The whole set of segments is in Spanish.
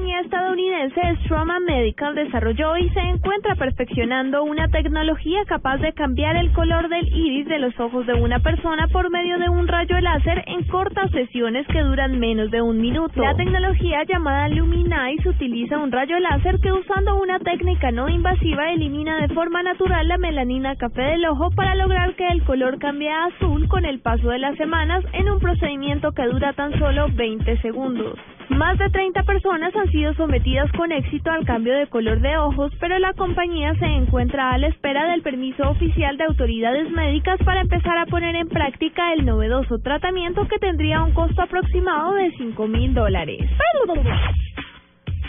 compañía estadounidense Stroma Medical desarrolló y se encuentra perfeccionando una tecnología capaz de cambiar el color del iris de los ojos de una persona por medio de un rayo láser en cortas sesiones que duran menos de un minuto. La tecnología llamada Luminize utiliza un rayo láser que usando una técnica no invasiva elimina de forma natural la melanina café del ojo para lograr que el color cambie a azul con el paso de las semanas en un procedimiento que dura tan solo 20 segundos. Más de 30 personas han sido sometidas con éxito al cambio de color de ojos, pero la compañía se encuentra a la espera del permiso oficial de autoridades médicas para empezar a poner en práctica el novedoso tratamiento que tendría un costo aproximado de 5 mil dólares.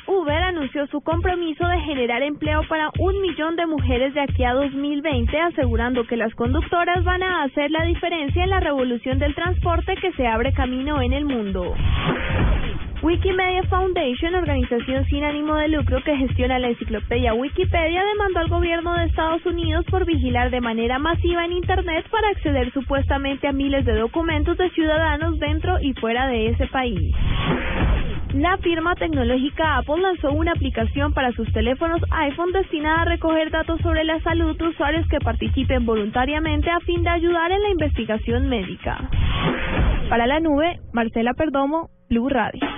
Uber anunció su compromiso de generar empleo para un millón de mujeres de aquí a 2020, asegurando que las conductoras van a hacer la diferencia en la revolución del transporte que se abre camino en el mundo. Wikimedia Foundation, organización sin ánimo de lucro que gestiona la enciclopedia Wikipedia, demandó al gobierno de Estados Unidos por vigilar de manera masiva en Internet para acceder supuestamente a miles de documentos de ciudadanos dentro y fuera de ese país. La firma tecnológica Apple lanzó una aplicación para sus teléfonos iPhone destinada a recoger datos sobre la salud de usuarios que participen voluntariamente a fin de ayudar en la investigación médica. Para la nube, Marcela Perdomo, Blue Radio.